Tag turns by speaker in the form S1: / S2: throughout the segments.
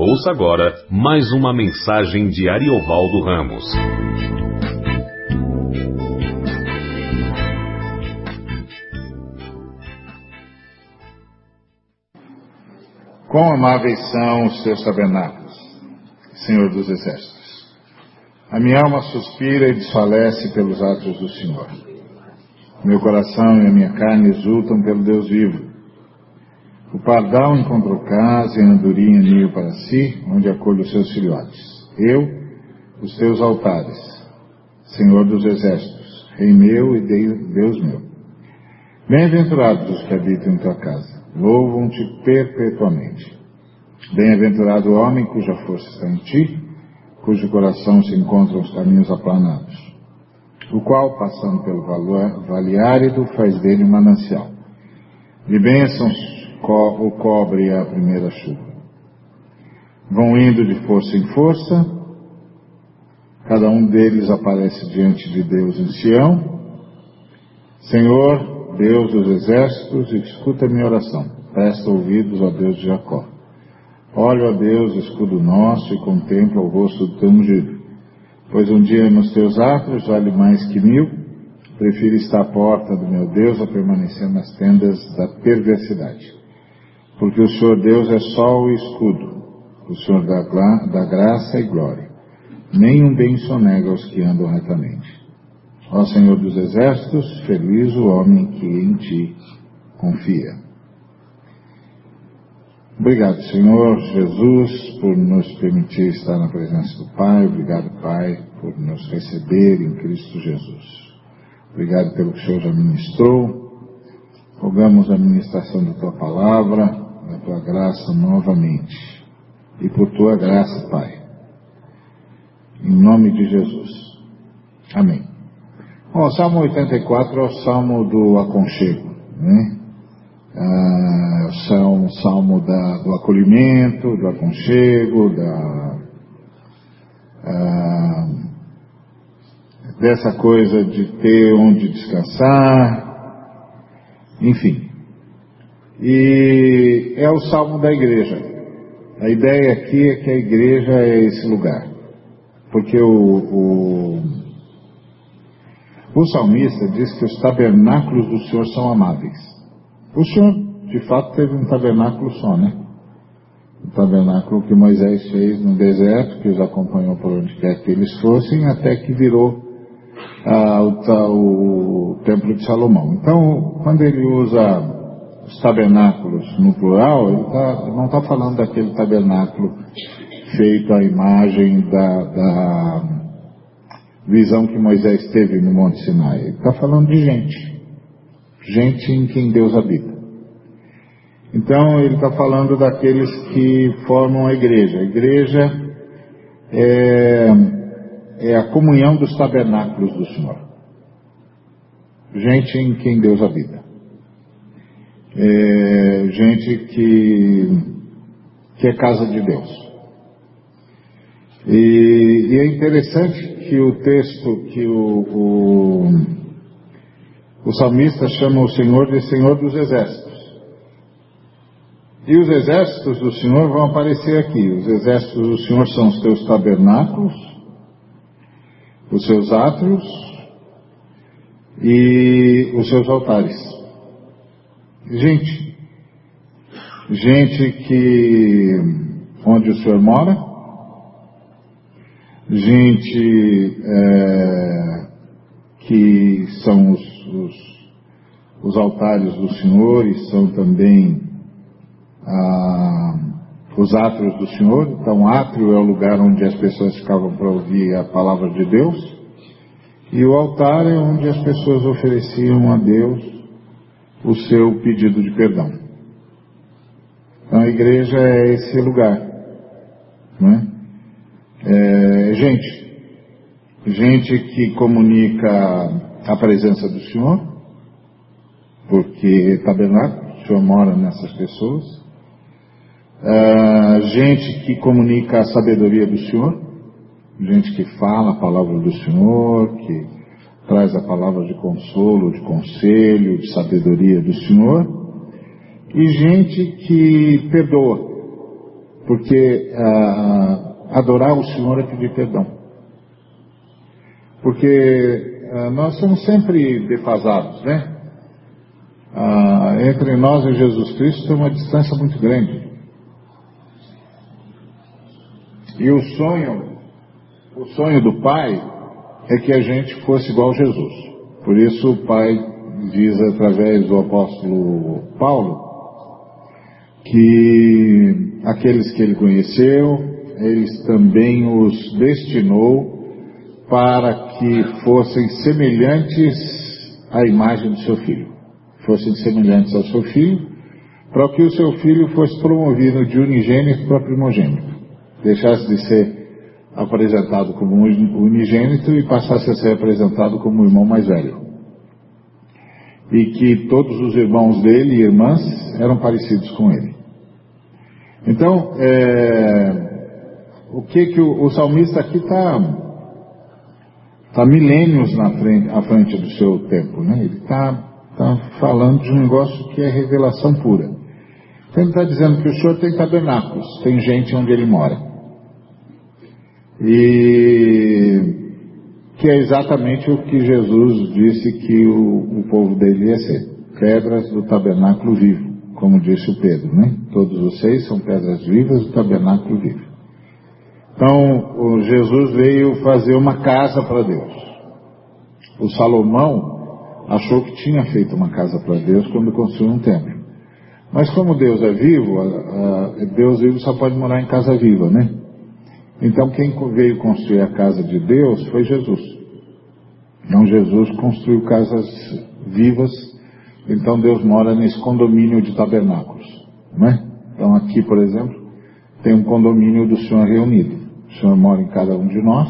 S1: Ouça agora mais uma mensagem de Ariovaldo Ramos.
S2: Quão amáveis são os teus tabernáculos, Senhor dos Exércitos. A minha alma suspira e desfalece pelos atos do Senhor. Meu coração e a minha carne exultam pelo Deus vivo. O pardal encontrou casa e a andorinha ninho para si, onde acolhe os seus filhotes. Eu, os teus altares, Senhor dos exércitos, Rei meu e Deus meu. Bem-aventurados os que habitam em tua casa, louvam-te perpetuamente. Bem-aventurado o homem cuja força está em ti, cujo coração se encontra os caminhos aplanados, o qual, passando pelo vale árido, faz dele um manancial. De bênçãos o cobre a primeira chuva. Vão indo de força em força, cada um deles aparece diante de Deus em Sião. Senhor, Deus dos exércitos, escuta minha oração. Presta ouvidos ao Deus de Jacó. Olho a Deus, escudo nosso, e contemplo o rosto do teu ungido. Pois um dia nos teus atos vale mais que mil, prefiro estar à porta do meu Deus a permanecer nas tendas da perversidade porque o Senhor Deus é sol e escudo, o Senhor dá, dá graça e glória. Nenhum bem sonega aos que andam retamente. Ó Senhor dos exércitos, feliz o homem que em ti confia. Obrigado, Senhor Jesus, por nos permitir estar na presença do Pai. Obrigado, Pai, por nos receber em Cristo Jesus. Obrigado pelo que o Senhor já ministrou. Rogamos a ministração da tua palavra, da tua graça novamente. E por tua graça, Pai. Em nome de Jesus. Amém. Bom, o Salmo 84 é o Salmo do aconchego, né? Ah, é o Salmo da, do acolhimento, do aconchego, da, ah, dessa coisa de ter onde descansar, enfim. E é o salmo da igreja. A ideia aqui é que a igreja é esse lugar. Porque o, o, o salmista diz que os tabernáculos do Senhor são amáveis. O Senhor, de fato, teve um tabernáculo só, né? O tabernáculo que Moisés fez no deserto, que os acompanhou por onde quer que eles fossem, até que virou ah, o, o templo de Salomão. Então, quando ele usa os tabernáculos no plural, ele tá, não está falando daquele tabernáculo feito à imagem da, da visão que Moisés teve no Monte Sinai. Ele está falando de gente. Gente em quem Deus habita. Então ele está falando daqueles que formam a igreja. A igreja é, é a comunhão dos tabernáculos do Senhor. Gente em quem Deus habita é, gente que, que é casa de Deus. E, e, é interessante que o texto que o, o, o salmista chama o Senhor de Senhor dos Exércitos. E os exércitos do Senhor vão aparecer aqui. Os exércitos do Senhor são os teus tabernáculos, os seus átrios e os seus altares. Gente, gente que onde o senhor mora, gente é, que são os, os, os, altares do Senhor e são também ah, os átrios do Senhor. Então, átrio é o lugar onde as pessoas ficavam para ouvir a palavra de Deus, e o altar é onde as pessoas ofereciam a Deus o seu pedido de perdão. Então a igreja é esse lugar. Né? É, gente, gente que comunica a presença do Senhor, porque tabernáculo, o Senhor mora nessas pessoas. É, gente que comunica a sabedoria do Senhor, gente que fala a palavra do Senhor, que traz a palavra de consolo, de conselho, de sabedoria do Senhor, e gente que perdoa, Porque ah, adorar o Senhor é pedir perdão. Porque ah, nós somos sempre defasados, né? Ah, entre nós e Jesus Cristo tem uma distância muito grande. E o sonho, o sonho do Pai é que a gente fosse igual a Jesus. Por isso o Pai diz através do apóstolo Paulo que aqueles que ele conheceu, eles também os destinou para que fossem semelhantes à imagem do seu filho. Fossem semelhantes ao seu filho, para que o seu filho fosse promovido de unigênito para primogênito. Deixasse de ser apresentado como unigênito e passasse a ser apresentado como o irmão mais velho. E que todos os irmãos dele e irmãs eram parecidos com ele. Então, é, o que que o, o salmista aqui está tá milênios na frente, à frente do seu tempo, né? Ele está tá falando de um negócio que é revelação pura. Então ele está dizendo que o Senhor tem tabernáculos, tem gente onde ele mora. E que é exatamente o que Jesus disse que o, o povo dele ia ser, pedras do tabernáculo vivo como disse o Pedro, né? Todos vocês são pedras vivas do tabernáculo vivo. Então, Jesus veio fazer uma casa para Deus. O Salomão achou que tinha feito uma casa para Deus quando construiu um templo. Mas como Deus é vivo, Deus vivo só pode morar em casa viva, né? Então quem veio construir a casa de Deus foi Jesus. Então Jesus construiu casas vivas então Deus mora nesse condomínio de tabernáculos. Né? Então aqui, por exemplo, tem um condomínio do Senhor reunido. O Senhor mora em cada um de nós,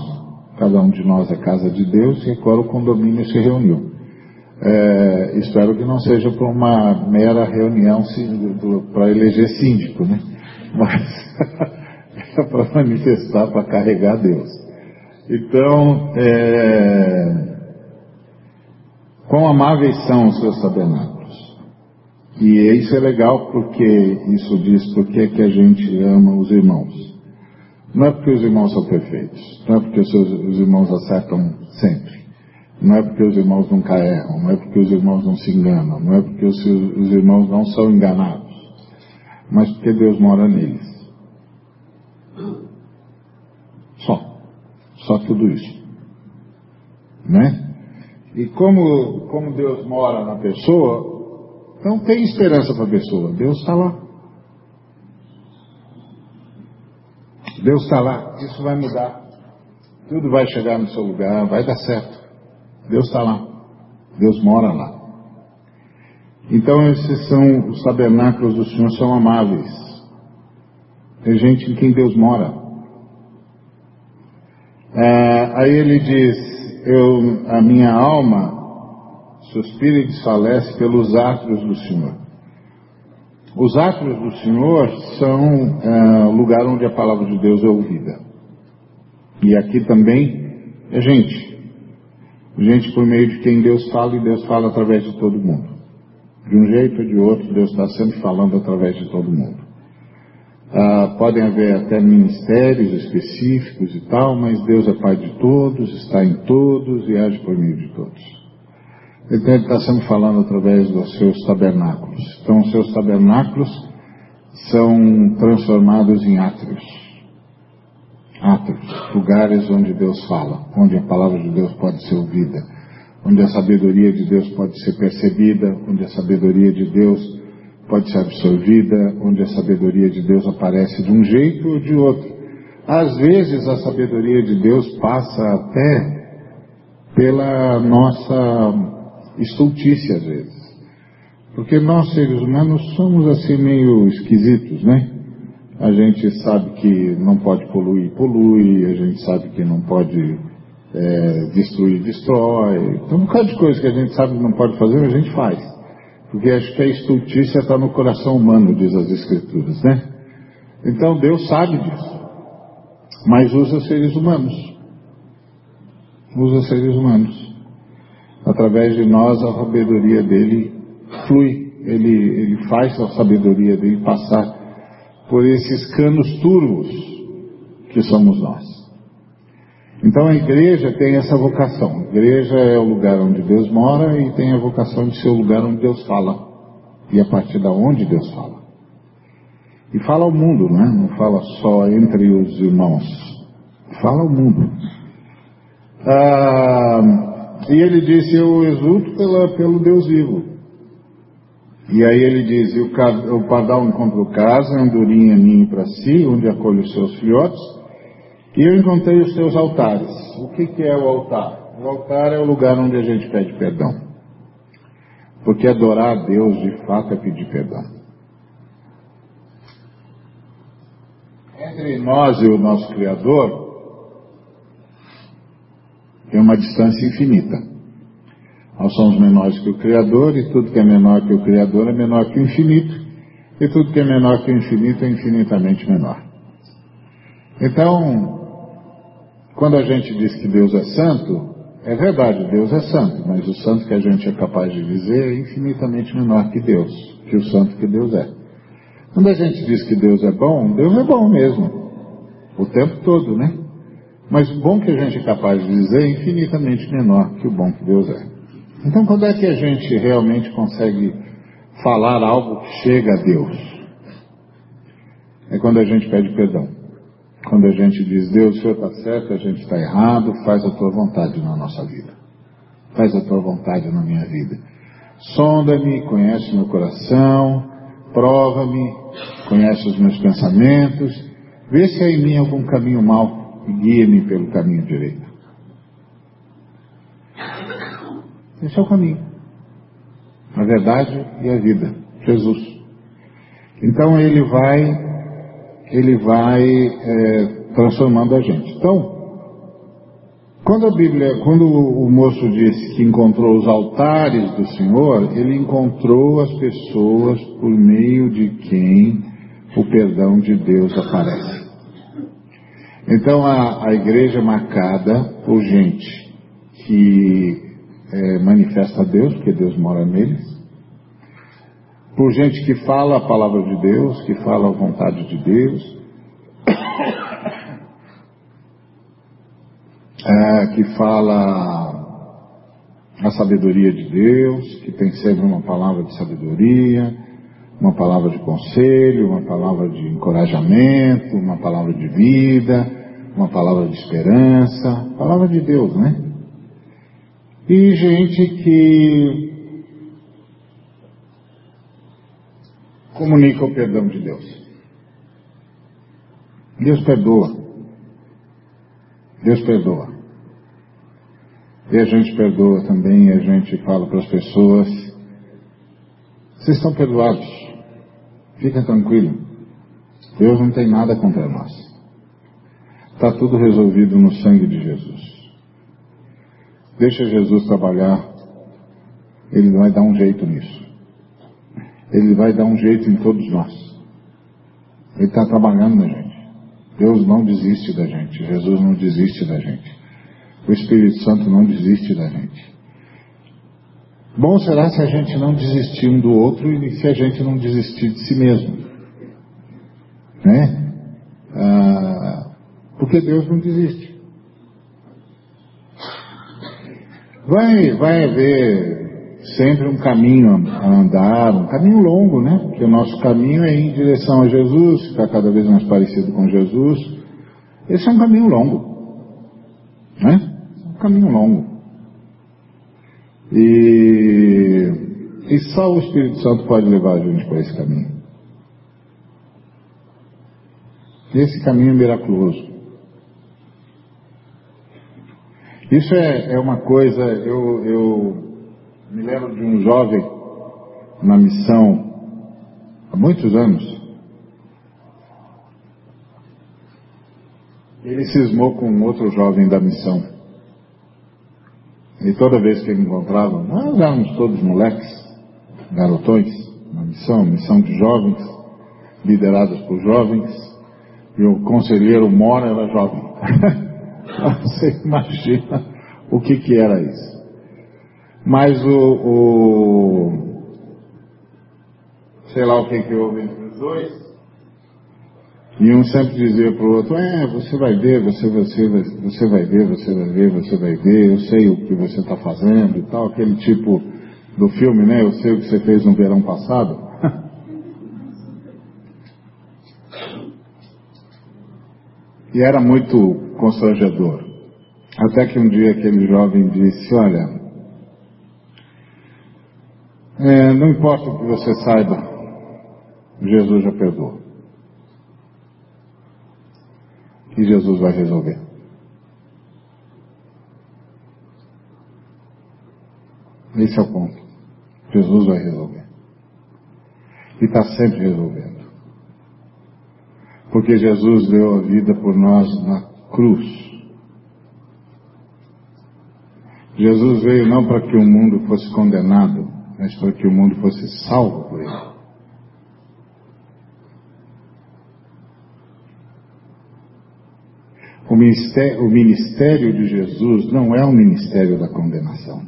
S2: cada um de nós é casa de Deus e agora o condomínio se reuniu. É, espero que não seja para uma mera reunião para eleger síndico, né? Mas para manifestar, para carregar Deus. Então, é, Quão amáveis são os seus tabernáculos. E isso é legal porque isso diz porque que a gente ama os irmãos. Não é porque os irmãos são perfeitos, não é porque os, seus, os irmãos acertam sempre, não é porque os irmãos nunca erram, não é porque os irmãos não se enganam, não é porque os, os irmãos não são enganados, mas porque Deus mora neles. Só. Só tudo isso. Né? E como, como Deus mora na pessoa, não tem esperança para a pessoa. Deus está lá. Deus está lá. Isso vai mudar. Tudo vai chegar no seu lugar, vai dar certo. Deus está lá. Deus mora lá. Então esses são os tabernáculos do Senhor são amáveis. Tem gente em quem Deus mora. É, aí ele diz, eu, a minha alma suspira e desfalece pelos átrios do Senhor. Os átrios do Senhor são é, o lugar onde a palavra de Deus é ouvida. E aqui também é gente. Gente por meio de quem Deus fala e Deus fala através de todo mundo. De um jeito ou de outro, Deus está sempre falando através de todo mundo. Ah, podem haver até ministérios específicos e tal, mas Deus é Pai de todos, está em todos e age por meio de todos. Então ele está sempre falando através dos seus tabernáculos. Então os seus tabernáculos são transformados em átrios. Átrios, lugares onde Deus fala, onde a palavra de Deus pode ser ouvida, onde a sabedoria de Deus pode ser percebida, onde a sabedoria de Deus pode ser absorvida, onde a sabedoria de Deus aparece de um jeito ou de outro. Às vezes a sabedoria de Deus passa até pela nossa estultícia, às vezes. Porque nós, seres humanos, somos assim meio esquisitos, né? A gente sabe que não pode poluir, polui, a gente sabe que não pode é, destruir, destrói. Então, um bocado de coisa que a gente sabe que não pode fazer, a gente faz. Porque acho que a estultícia está no coração humano, diz as Escrituras, né? Então Deus sabe disso. Mas usa seres humanos. Usa seres humanos. Através de nós a sabedoria dele flui. Ele, ele faz a sabedoria dele passar por esses canos turvos que somos nós. Então a igreja tem essa vocação. A igreja é o lugar onde Deus mora e tem a vocação de ser o lugar onde Deus fala. E a partir da onde Deus fala. E fala ao mundo, não é? Não fala só entre os irmãos. Fala ao mundo. Ah, e ele disse, eu exulto pela, pelo Deus vivo. E aí ele diz, o, o pardal encontrou casa, andorinha ninho para si, onde acolhe os seus filhotes, e eu encontrei os seus altares. O que, que é o altar? O altar é o lugar onde a gente pede perdão. Porque adorar a Deus de fato é pedir perdão. Entre nós e o nosso Criador tem uma distância infinita. Nós somos menores que o Criador, e tudo que é menor que o Criador é menor que o infinito, e tudo que é menor que o infinito é infinitamente menor. Então, quando a gente diz que Deus é santo, é verdade, Deus é santo, mas o santo que a gente é capaz de dizer é infinitamente menor que Deus, que o santo que Deus é. Quando a gente diz que Deus é bom, Deus é bom mesmo, o tempo todo, né? Mas o bom que a gente é capaz de dizer é infinitamente menor que o bom que Deus é. Então, quando é que a gente realmente consegue falar algo que chega a Deus? É quando a gente pede perdão. Quando a gente diz, Deus, o Senhor está certo, a gente está errado, faz a tua vontade na nossa vida. Faz a tua vontade na minha vida. Sonda-me, conhece meu coração, prova-me, conhece os meus pensamentos, vê se há em mim algum caminho mau e guia-me pelo caminho direito. Esse é o caminho. A verdade e a vida. Jesus. Então ele vai, ele vai é, transformando a gente. Então, quando a Bíblia, quando o moço disse que encontrou os altares do Senhor, ele encontrou as pessoas por meio de quem o perdão de Deus aparece. Então a, a igreja é marcada por gente que é, manifesta a Deus, porque Deus mora neles, por gente que fala a palavra de Deus, que fala a vontade de Deus, é, que fala a sabedoria de Deus, que tem sempre uma palavra de sabedoria, uma palavra de conselho, uma palavra de encorajamento, uma palavra de vida, uma palavra de esperança, palavra de Deus, né? e gente que comunica o perdão de Deus. Deus perdoa. Deus perdoa. E a gente perdoa também, a gente fala para as pessoas: vocês estão perdoados, fica tranquilo. Deus não tem nada contra nós. Está tudo resolvido no sangue de Jesus. Deixa Jesus trabalhar. Ele vai dar um jeito nisso. Ele vai dar um jeito em todos nós. Ele está trabalhando na gente. Deus não desiste da gente. Jesus não desiste da gente. O Espírito Santo não desiste da gente. Bom será se a gente não desistir um do outro e se a gente não desistir de si mesmo. Né? Ah, porque Deus não desiste. Vai, vai haver sempre um caminho a andar, um caminho longo, né? Porque o nosso caminho é em direção a Jesus, ficar cada vez mais parecido com Jesus. Esse é um caminho longo, né? É um caminho longo. E, e só o Espírito Santo pode levar a gente para esse caminho. Esse caminho é miraculoso. Isso é, é uma coisa, eu, eu me lembro de um jovem na missão há muitos anos. Ele cismou com um outro jovem da missão. E toda vez que ele encontrava, nós éramos todos moleques, garotões, na missão, missão de jovens, lideradas por jovens, e o conselheiro Mora era jovem. Você imagina o que, que era isso. Mas o, o sei lá o que, que houve entre os dois, E um sempre dizia para o outro, é, você vai ver, você, você, você vai ver, você vai ver, você vai ver, eu sei o que você está fazendo e tal, aquele tipo do filme, né? Eu sei o que você fez no verão passado. e era muito constrangedor. Até que um dia aquele jovem disse, olha, é, não importa o que você saiba, Jesus já perdoou. E Jesus vai resolver. Esse é o ponto. Jesus vai resolver. E está sempre resolvendo. Porque Jesus deu a vida por nós na cruz. Jesus veio não para que o mundo fosse condenado, mas para que o mundo fosse salvo por ele. O ministério, o ministério de Jesus não é o ministério da condenação.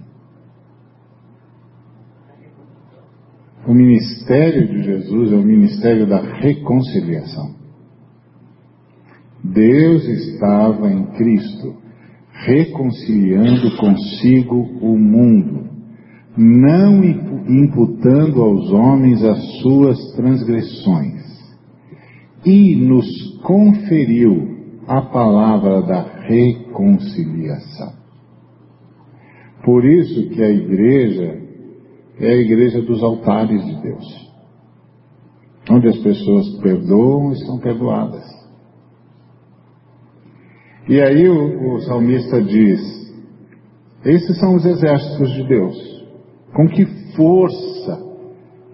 S2: O ministério de Jesus é o ministério da reconciliação. Deus estava em Cristo reconciliando consigo o mundo, não imputando aos homens as suas transgressões, e nos conferiu a palavra da reconciliação. Por isso que a igreja é a igreja dos altares de Deus, onde as pessoas perdoam e são perdoadas. E aí o, o salmista diz: esses são os exércitos de Deus. Com que força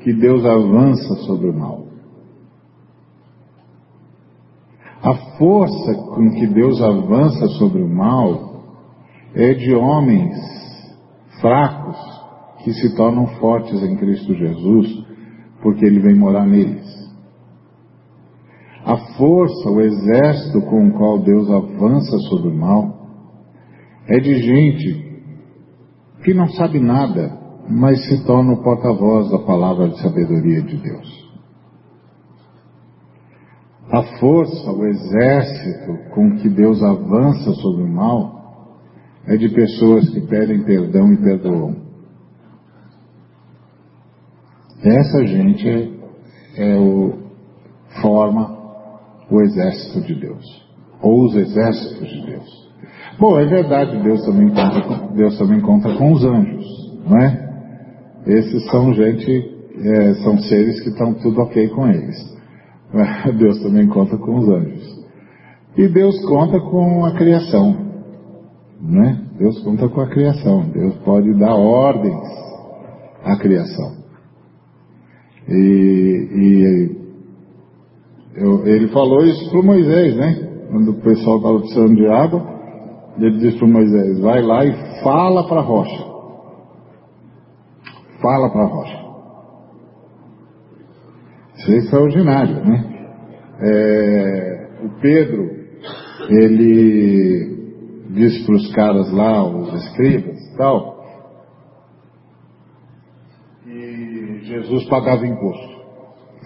S2: que Deus avança sobre o mal. A força com que Deus avança sobre o mal é de homens fracos que se tornam fortes em Cristo Jesus, porque Ele vem morar neles. A força, o exército com o qual Deus avança sobre o mal, é de gente que não sabe nada, mas se torna o porta-voz da palavra de sabedoria de Deus. A força, o exército com que Deus avança sobre o mal é de pessoas que pedem perdão e perdoam. Essa gente é, é o, forma o exército de Deus, ou os exércitos de Deus. Bom, é verdade, Deus também conta Deus também conta com os anjos, não é? Esses são gente, é, são seres que estão tudo ok com eles. Deus também conta com os anjos. E Deus conta com a criação. Né? Deus conta com a criação. Deus pode dar ordens à criação. E, e eu, ele falou isso para Moisés, né? Quando o pessoal estava precisando de água, ele disse para Moisés: vai lá e fala para a rocha. Fala para a rocha. Isso é extraordinário, né? É, o Pedro, ele disse para os caras lá, os escribas e tal, que Jesus pagava imposto.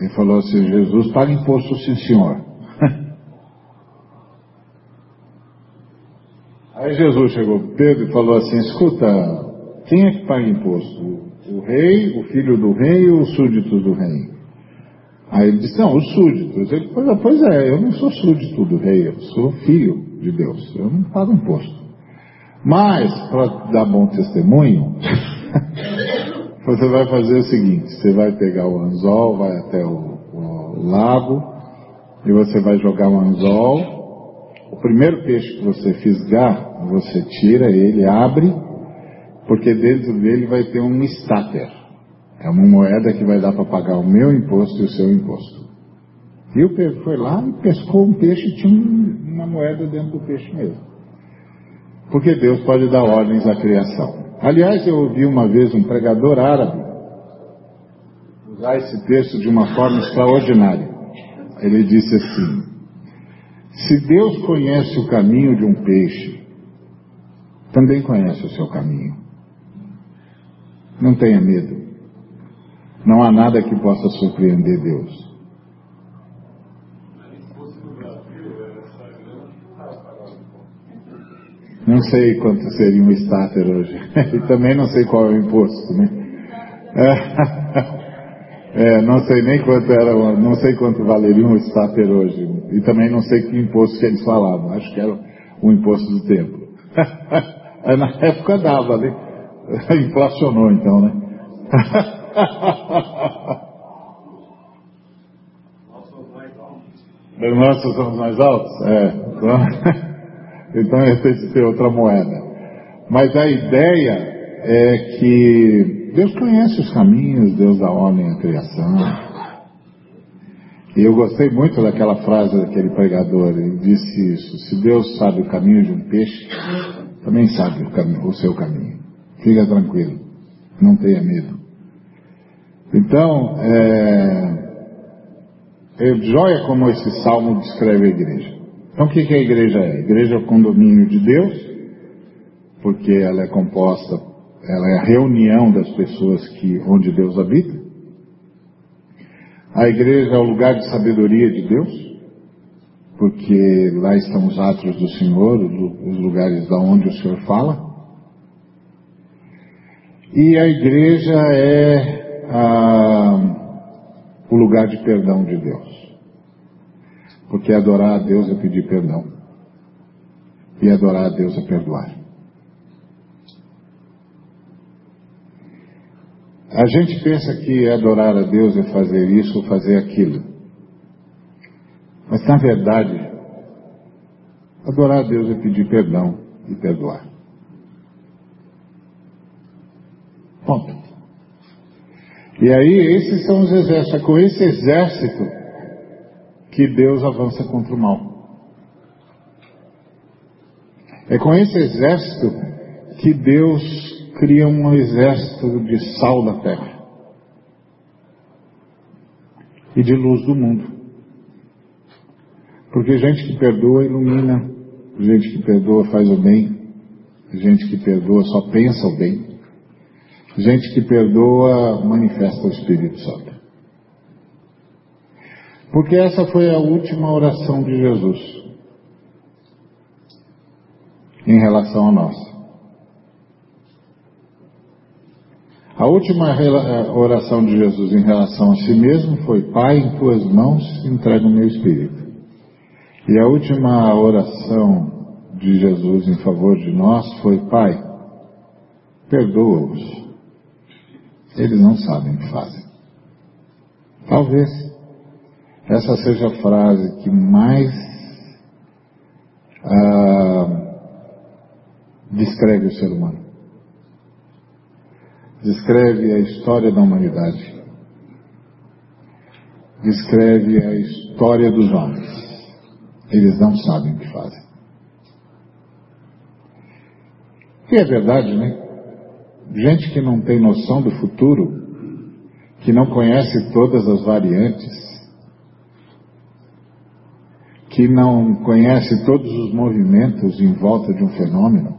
S2: Ele falou assim, Jesus paga imposto sim senhor. Aí Jesus chegou para Pedro e falou assim, escuta, quem é que paga imposto? O rei, o filho do rei ou os súditos do rei? Aí ele disse, não, os súditos. Ele falou, pois é, eu não sou súdito do rei, eu sou filho de Deus, eu não pago imposto. Mas, para dar bom testemunho, você vai fazer o seguinte, você vai pegar o anzol, vai até o, o lago, e você vai jogar o anzol. O primeiro peixe que você fisgar, você tira ele, abre, porque dentro dele vai ter um estáter. É uma moeda que vai dar para pagar o meu imposto e o seu imposto. E o Pedro foi lá e pescou um peixe e tinha uma moeda dentro do peixe mesmo. Porque Deus pode dar ordens à criação. Aliás, eu ouvi uma vez um pregador árabe usar esse texto de uma forma extraordinária. Ele disse assim: Se Deus conhece o caminho de um peixe, também conhece o seu caminho. Não tenha medo. Não há nada que possa surpreender Deus. Não sei quanto seria um starter hoje. e também não sei qual é o imposto, né? É, não sei nem quanto era, não sei quanto valeria um starter hoje. E também não sei que imposto que eles falavam. Acho que era o imposto do tempo. Na época dava, né? Inflacionou então, né? Nossos são os mais altos? É. Então, então ia ter de ser outra moeda. Mas a ideia é que Deus conhece os caminhos, Deus dá ordem à criação. E eu gostei muito daquela frase daquele pregador, ele disse isso, se Deus sabe o caminho de um peixe, também sabe o, caminho, o seu caminho. Fica tranquilo, não tenha medo. Então, é, é como esse salmo descreve a igreja. Então, o que, que a igreja é? A igreja é o condomínio de Deus, porque ela é composta, ela é a reunião das pessoas que, onde Deus habita. A igreja é o lugar de sabedoria de Deus, porque lá estão os atos do Senhor, os lugares da onde o Senhor fala. E a igreja é a, o lugar de perdão de Deus. Porque adorar a Deus é pedir perdão. E adorar a Deus é perdoar. A gente pensa que adorar a Deus é fazer isso ou fazer aquilo. Mas na verdade, adorar a Deus é pedir perdão e perdoar. Ponto. E aí, esses são os exércitos. É com esse exército que Deus avança contra o mal. É com esse exército que Deus cria um exército de sal da terra e de luz do mundo. Porque gente que perdoa ilumina, gente que perdoa faz o bem, gente que perdoa só pensa o bem. Gente que perdoa manifesta o Espírito Santo. Porque essa foi a última oração de Jesus em relação a nós. A última eh, oração de Jesus em relação a si mesmo foi: Pai, em tuas mãos entrego o meu espírito. E a última oração de Jesus em favor de nós foi: Pai, perdoa-os, eles não sabem o que fazem. Talvez essa seja a frase que mais ah, descreve o ser humano. Descreve a história da humanidade. Descreve a história dos homens. Eles não sabem o que fazem. E é verdade, né? Gente que não tem noção do futuro, que não conhece todas as variantes, que não conhece todos os movimentos em volta de um fenômeno,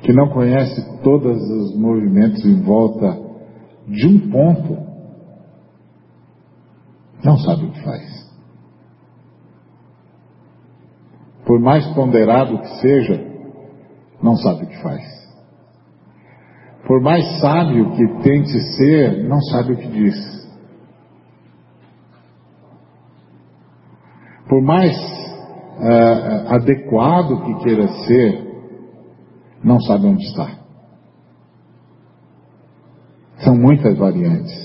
S2: que não conhece todos os movimentos em volta de um ponto, não sabe o que faz. Por mais ponderado que seja, não sabe o que faz. Por mais sábio que tente ser, não sabe o que diz. Por mais uh, adequado que queira ser, não sabe onde está. São muitas variantes.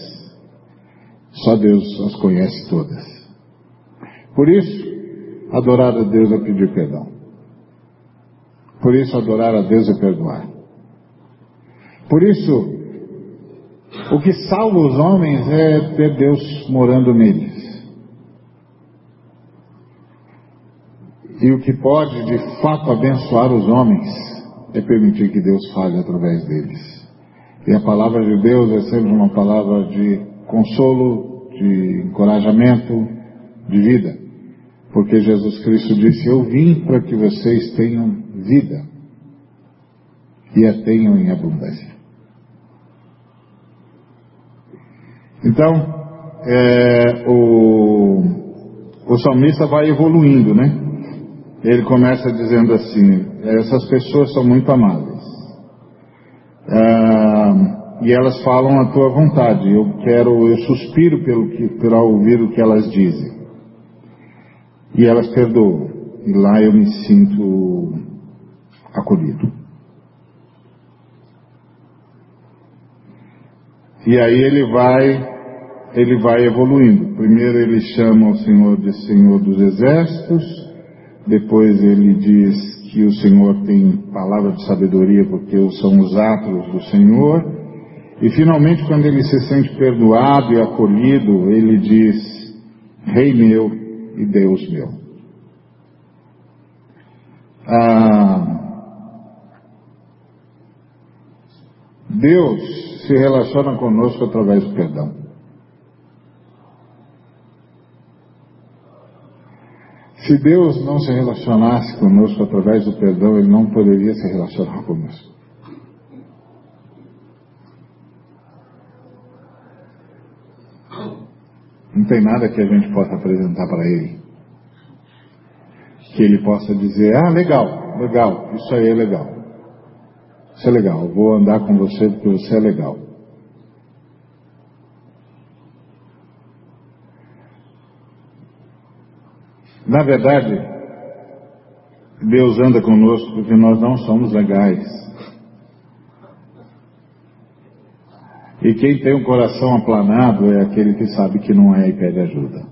S2: Só Deus as conhece todas. Por isso, adorar a Deus é pedir perdão. Por isso, adorar a Deus é perdoar. Por isso, o que salva os homens é ter Deus morando neles. E o que pode de fato abençoar os homens é permitir que Deus fale através deles. E a palavra de Deus é sempre uma palavra de consolo, de encorajamento, de vida. Porque Jesus Cristo disse: Eu vim para que vocês tenham vida e a tenham em abundância. Então, é, o, o salmista vai evoluindo, né? ele começa dizendo assim: essas pessoas são muito amáveis. Ah, e elas falam a tua vontade. Eu quero, eu suspiro pelo que, para ouvir o que elas dizem. E elas perdoam. E lá eu me sinto acolhido. E aí ele vai, ele vai evoluindo. Primeiro ele chama o Senhor de Senhor dos Exércitos, depois ele diz que o Senhor tem palavra de sabedoria porque são os atos do Senhor. E finalmente, quando ele se sente perdoado e acolhido, ele diz: Rei meu e Deus meu. Ah, Deus se relaciona conosco através do perdão. Se Deus não se relacionasse conosco através do perdão, Ele não poderia se relacionar conosco. Não tem nada que a gente possa apresentar para Ele. Que Ele possa dizer, ah, legal, legal, isso aí é legal. Isso é legal, vou andar com você porque você é legal. Na verdade, Deus anda conosco porque nós não somos legais. E quem tem um coração aplanado é aquele que sabe que não é e pede ajuda.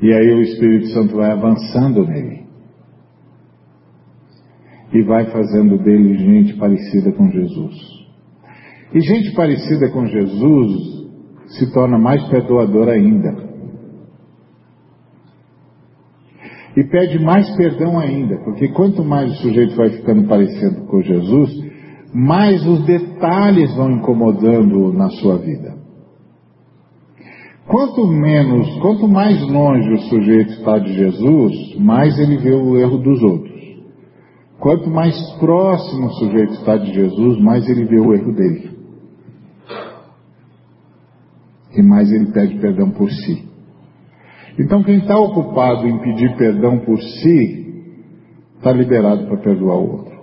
S2: E aí o Espírito Santo vai avançando nele. E vai fazendo dele gente parecida com Jesus. E gente parecida com Jesus se torna mais perdoador ainda. E pede mais perdão ainda, porque quanto mais o sujeito vai ficando parecido com Jesus, mais os detalhes vão incomodando na sua vida. Quanto menos, quanto mais longe o sujeito está de Jesus, mais ele vê o erro dos outros. Quanto mais próximo o sujeito está de Jesus, mais ele vê o erro dele. E mais ele pede perdão por si. Então, quem está ocupado em pedir perdão por si, está liberado para perdoar o outro.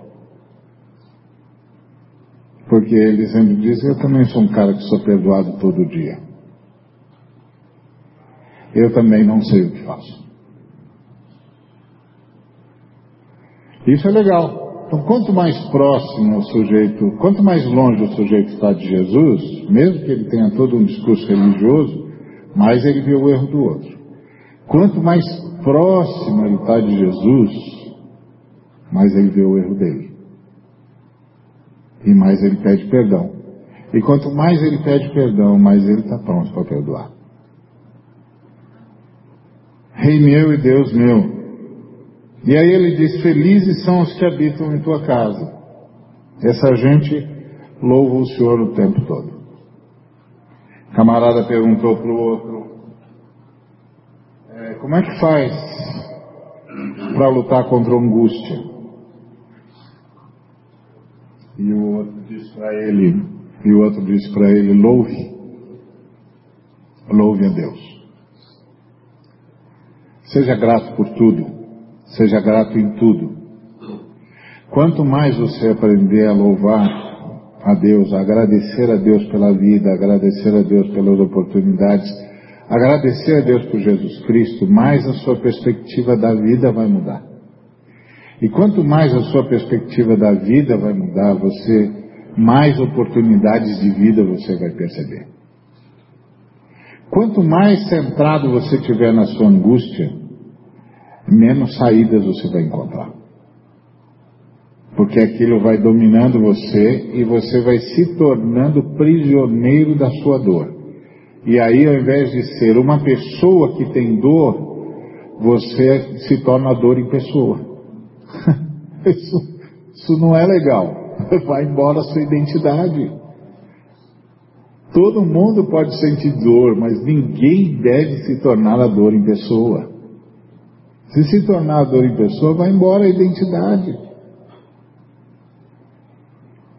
S2: Porque ele sempre diz: Eu também sou um cara que sou perdoado todo dia. Eu também não sei o que faço. Isso é legal. Então, quanto mais próximo o sujeito, quanto mais longe o sujeito está de Jesus, mesmo que ele tenha todo um discurso religioso, mais ele vê o erro do outro. Quanto mais próximo ele está de Jesus, mais ele vê o erro dele. E mais ele pede perdão. E quanto mais ele pede perdão, mais ele está pronto para perdoar. Rei meu e Deus meu. E aí ele diz: Felizes são os que habitam em tua casa. Essa gente louva o Senhor o tempo todo. O camarada perguntou para o outro: como é que faz para lutar contra a angústia? E o outro diz para ele, e o outro diz para ele, louve, louve a Deus. Seja grato por tudo, seja grato em tudo. Quanto mais você aprender a louvar a Deus, a agradecer a Deus pela vida, agradecer a Deus pelas oportunidades, agradecer a Deus por Jesus Cristo, mais a sua perspectiva da vida vai mudar. E quanto mais a sua perspectiva da vida vai mudar, você mais oportunidades de vida você vai perceber. Quanto mais centrado você tiver na sua angústia, menos saídas você vai encontrar. Porque aquilo vai dominando você e você vai se tornando prisioneiro da sua dor. E aí, ao invés de ser uma pessoa que tem dor, você se torna dor em pessoa. isso, isso não é legal. Vai embora a sua identidade. Todo mundo pode sentir dor, mas ninguém deve se tornar a dor em pessoa. Se se tornar dor em pessoa, vai embora a identidade.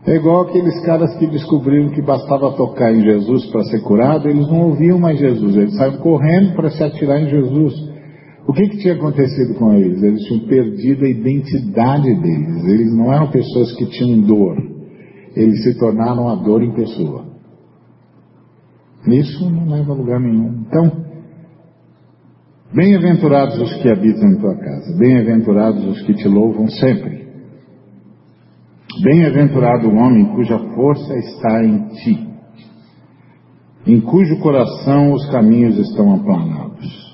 S2: É igual aqueles caras que descobriram que bastava tocar em Jesus para ser curado, eles não ouviam mais Jesus, eles saíram correndo para se atirar em Jesus. O que, que tinha acontecido com eles? Eles tinham perdido a identidade deles. Eles não eram pessoas que tinham dor. Eles se tornaram a dor em pessoa. Isso não leva a lugar nenhum. Então, bem-aventurados os que habitam em tua casa, bem-aventurados os que te louvam sempre. Bem-aventurado o homem cuja força está em ti, em cujo coração os caminhos estão aplanados.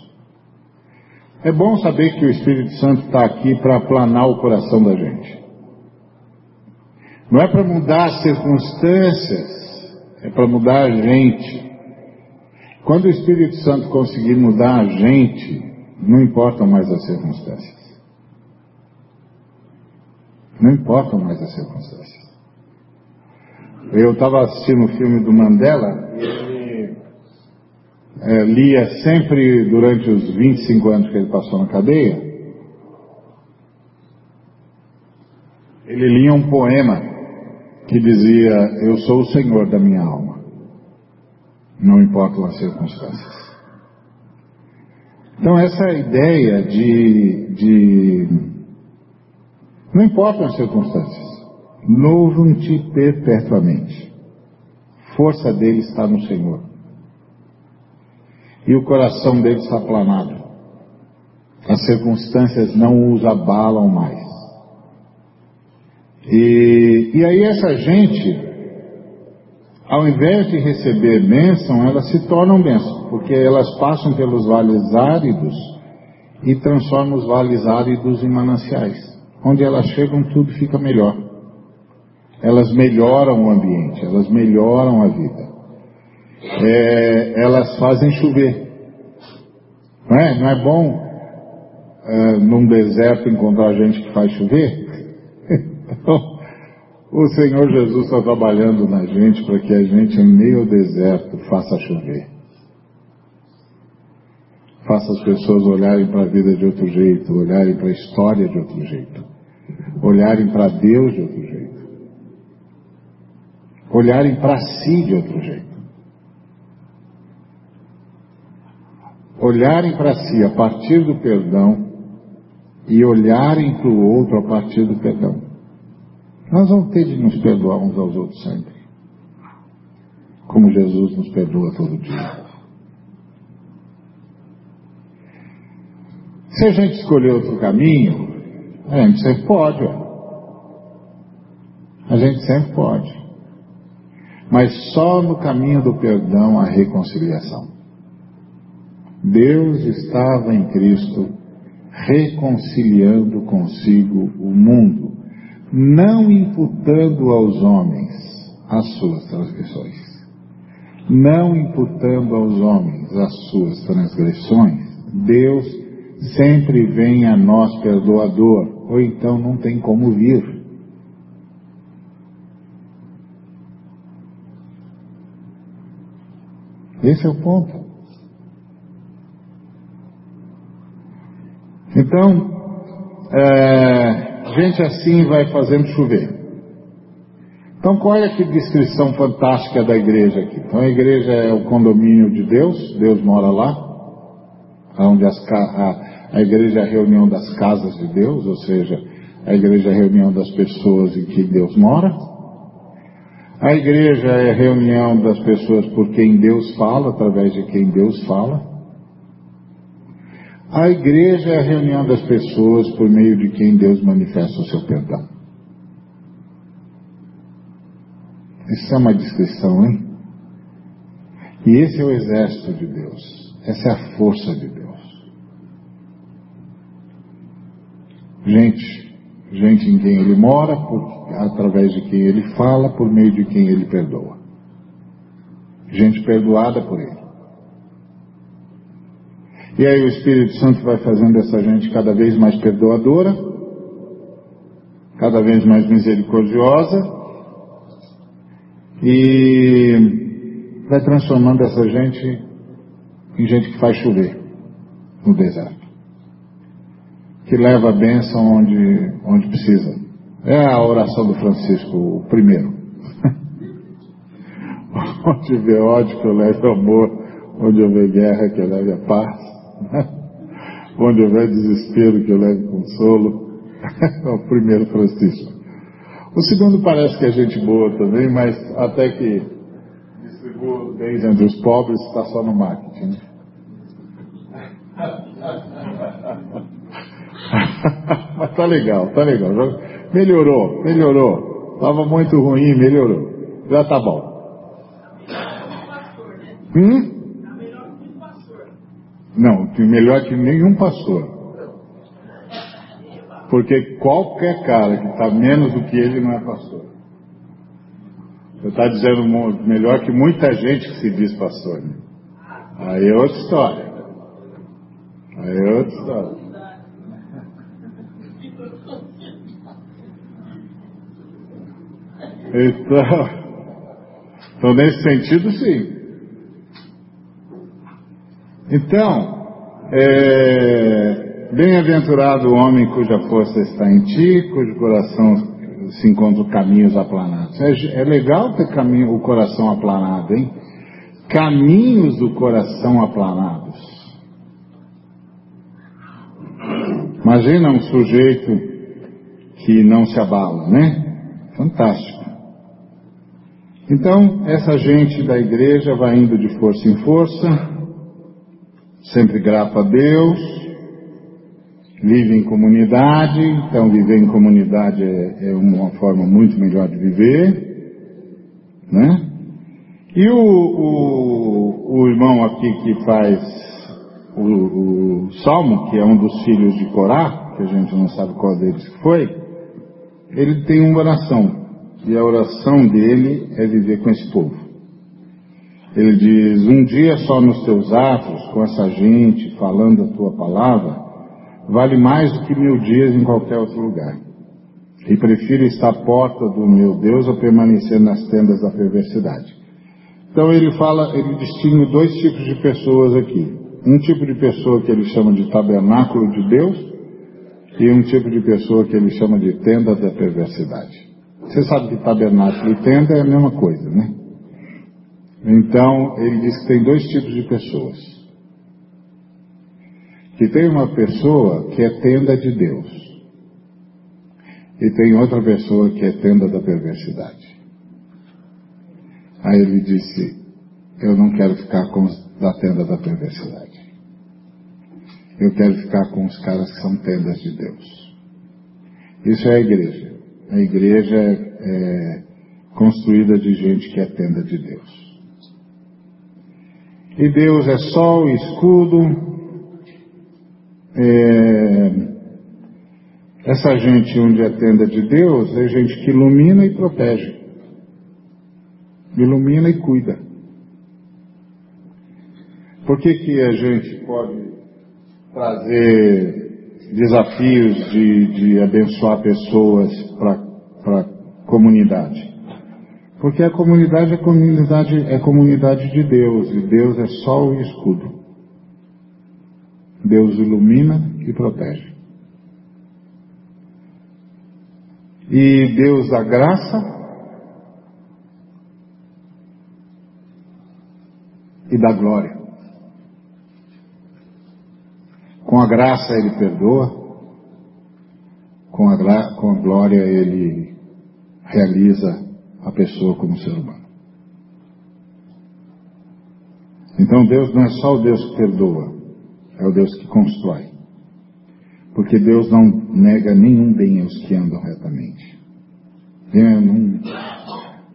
S2: É bom saber que o Espírito Santo está aqui para aplanar o coração da gente. Não é para mudar as circunstâncias, é para mudar a gente. Quando o Espírito Santo conseguir mudar a gente, não importam mais as circunstâncias. Não importam mais as circunstâncias. Eu estava assistindo o filme do Mandela e ele é, lia sempre, durante os 25 anos que ele passou na cadeia, ele lia um poema que dizia: Eu sou o Senhor da minha alma. Não importam as circunstâncias. Então, essa ideia de, de não importam as circunstâncias. Louvam-te perpetuamente. Força dele está no Senhor. E o coração dele está aplanado. As circunstâncias não os abalam mais. E, e aí essa gente, ao invés de receber bênção, elas se tornam bênção, porque elas passam pelos vales áridos e transformam os vales áridos em mananciais. Onde elas chegam, tudo fica melhor. Elas melhoram o ambiente, elas melhoram a vida. É, elas fazem chover. Não é, não é bom é, num deserto encontrar gente que faz chover? então, o Senhor Jesus está trabalhando na gente para que a gente, em meio ao deserto, faça chover. Faça as pessoas olharem para a vida de outro jeito, olharem para a história de outro jeito olharem para Deus de outro jeito, olharem para si de outro jeito, olharem para si a partir do perdão e olharem para o outro a partir do perdão. Nós vamos ter de nos perdoar uns aos outros sempre, como Jesus nos perdoa todo dia. Se a gente escolher outro caminho, a gente sempre pode, ó. A gente sempre pode. Mas só no caminho do perdão a reconciliação. Deus estava em Cristo reconciliando consigo o mundo, não imputando aos homens as suas transgressões, não imputando aos homens as suas transgressões. Deus sempre vem a nós perdoador, ou então não tem como vir. Esse é o ponto. Então, é, gente assim vai fazendo chover. Então, qual é a descrição fantástica da igreja aqui? Então, a igreja é o condomínio de Deus, Deus mora lá, onde as, a, a igreja é a reunião das casas de Deus, ou seja, a igreja é a reunião das pessoas em que Deus mora. A igreja é a reunião das pessoas por quem Deus fala, através de quem Deus fala. A igreja é a reunião das pessoas por meio de quem Deus manifesta o seu perdão. Isso é uma descrição, hein? E esse é o exército de Deus. Essa é a força de Deus. gente, gente em quem ele mora, por, através de quem ele fala, por meio de quem ele perdoa. Gente perdoada por ele. E aí o Espírito Santo vai fazendo essa gente cada vez mais perdoadora, cada vez mais misericordiosa, e vai transformando essa gente em gente que faz chover no deserto que leva a bênção onde, onde precisa. É a oração do Francisco, o primeiro. onde vê ódio, que eu leve amor. Onde houver guerra, que eu leve a paz. Onde houver desespero que eu leve consolo. é o primeiro Francisco. O segundo parece que é gente boa também, mas até que distribua bens entre os pobres está só no marketing. mas tá legal, tá legal. Melhorou, melhorou. Estava muito ruim, melhorou. Já tá bom. Hum? Não, melhor que nenhum pastor. Porque qualquer cara que está menos do que ele não é pastor. Você está dizendo melhor que muita gente que se diz pastor. Né? Aí é outra história. Aí é outra história. Então, então nesse sentido, sim. Então, é, bem-aventurado o homem cuja força está em ti, cujo coração se encontra caminhos aplanados. É, é legal ter caminho, o coração aplanado, hein? Caminhos do coração aplanados. Imagina um sujeito que não se abala, né? Fantástico. Então, essa gente da igreja vai indo de força em força, sempre grato a Deus, vive em comunidade, então viver em comunidade é, é uma forma muito melhor de viver, né? E o, o, o irmão aqui que faz o, o, Salmo, que é um dos filhos de Corá, que a gente não sabe qual deles foi, ele tem uma oração, e a oração dele é viver com esse povo. Ele diz: Um dia só nos teus atos, com essa gente, falando a tua palavra, vale mais do que mil dias em qualquer outro lugar. E prefiro estar à porta do meu Deus a permanecer nas tendas da perversidade. Então ele fala, ele distingue dois tipos de pessoas aqui. Um tipo de pessoa que ele chama de tabernáculo de Deus e um tipo de pessoa que ele chama de tenda da perversidade. Você sabe que tabernáculo e tenda é a mesma coisa, né? Então, ele diz que tem dois tipos de pessoas. Que tem uma pessoa que é tenda de Deus. E tem outra pessoa que é tenda da perversidade. Aí ele disse, eu não quero ficar com os da tenda da perversidade. Eu quero ficar com os caras que são tendas de Deus. Isso é a igreja. A igreja é, é construída de gente que é tenda de Deus e Deus é sol escudo. É, essa gente onde é tenda de Deus é gente que ilumina e protege. Ilumina e cuida. Por que, que a gente pode trazer desafios de, de abençoar pessoas para a comunidade? Porque a comunidade é comunidade, é comunidade de Deus, e Deus é sol e escudo. Deus ilumina e protege. E Deus dá graça e dá glória. Com a graça ele perdoa, com a, com a glória ele realiza a pessoa como ser humano. Então Deus não é só o Deus que perdoa, é o Deus que constrói. Porque Deus não nega nenhum bem aos que andam retamente. Não,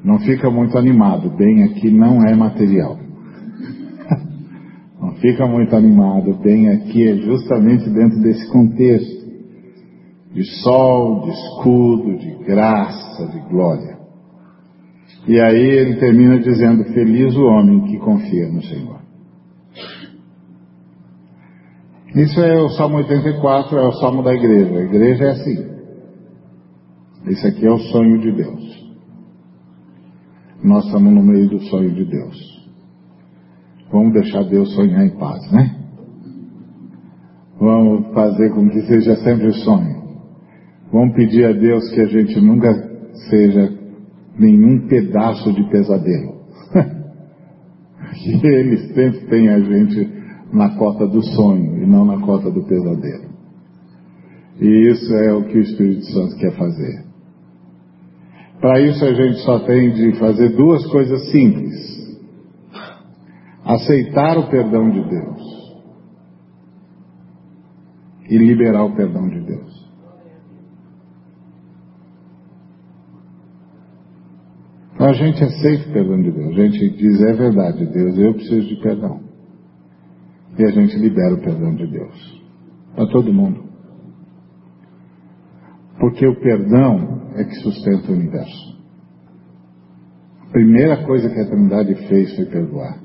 S2: não fica muito animado, bem aqui não é material. Não fica muito animado, bem aqui é justamente dentro desse contexto de sol, de escudo, de graça, de glória. E aí ele termina dizendo: Feliz o homem que confia no Senhor. Isso é o Salmo 84, é o Salmo da igreja. A igreja é assim. Esse aqui é o sonho de Deus. Nós estamos no meio do sonho de Deus. Vamos deixar Deus sonhar em paz, né? Vamos fazer com que seja sempre sonho. Vamos pedir a Deus que a gente nunca seja nenhum pedaço de pesadelo. que ele sempre tem a gente na cota do sonho e não na cota do pesadelo. E isso é o que o Espírito Santo quer fazer. Para isso a gente só tem de fazer duas coisas simples: aceitar o perdão de Deus e liberar o perdão de Deus. Então a gente aceita o perdão de Deus, a gente diz é verdade, Deus, eu preciso de perdão. E a gente libera o perdão de Deus para todo mundo. Porque o perdão é que sustenta o universo. A primeira coisa que a Trindade fez foi perdoar.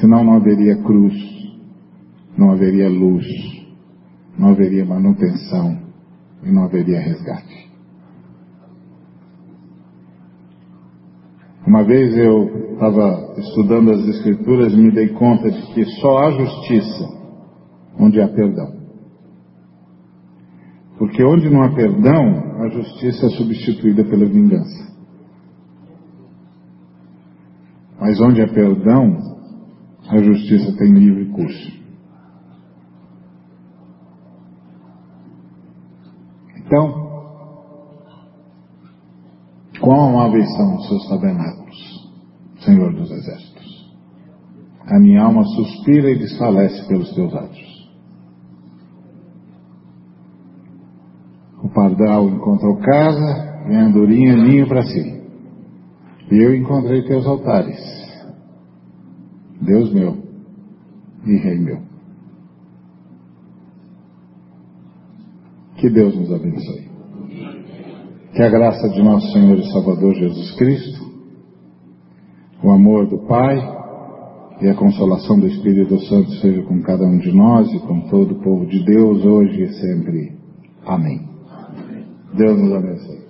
S2: Senão não haveria cruz, não haveria luz, não haveria manutenção e não haveria resgate. Uma vez eu estava estudando as Escrituras e me dei conta de que só há justiça onde há perdão. Porque onde não há perdão, a justiça é substituída pela vingança. Mas onde há perdão, a justiça tem livre curso. Então, Quão amáveis são os seus tabernáculos, Senhor dos Exércitos. A minha alma suspira e desfalece pelos teus atos. O pardal encontrou casa e a andorinha ninho para si. E eu encontrei teus altares, Deus meu e Rei meu. Que Deus nos abençoe. Que a graça de nosso Senhor e Salvador Jesus Cristo, o amor do Pai e a consolação do Espírito Santo seja com cada um de nós e com todo o povo de Deus, hoje e sempre. Amém. Deus nos abençoe.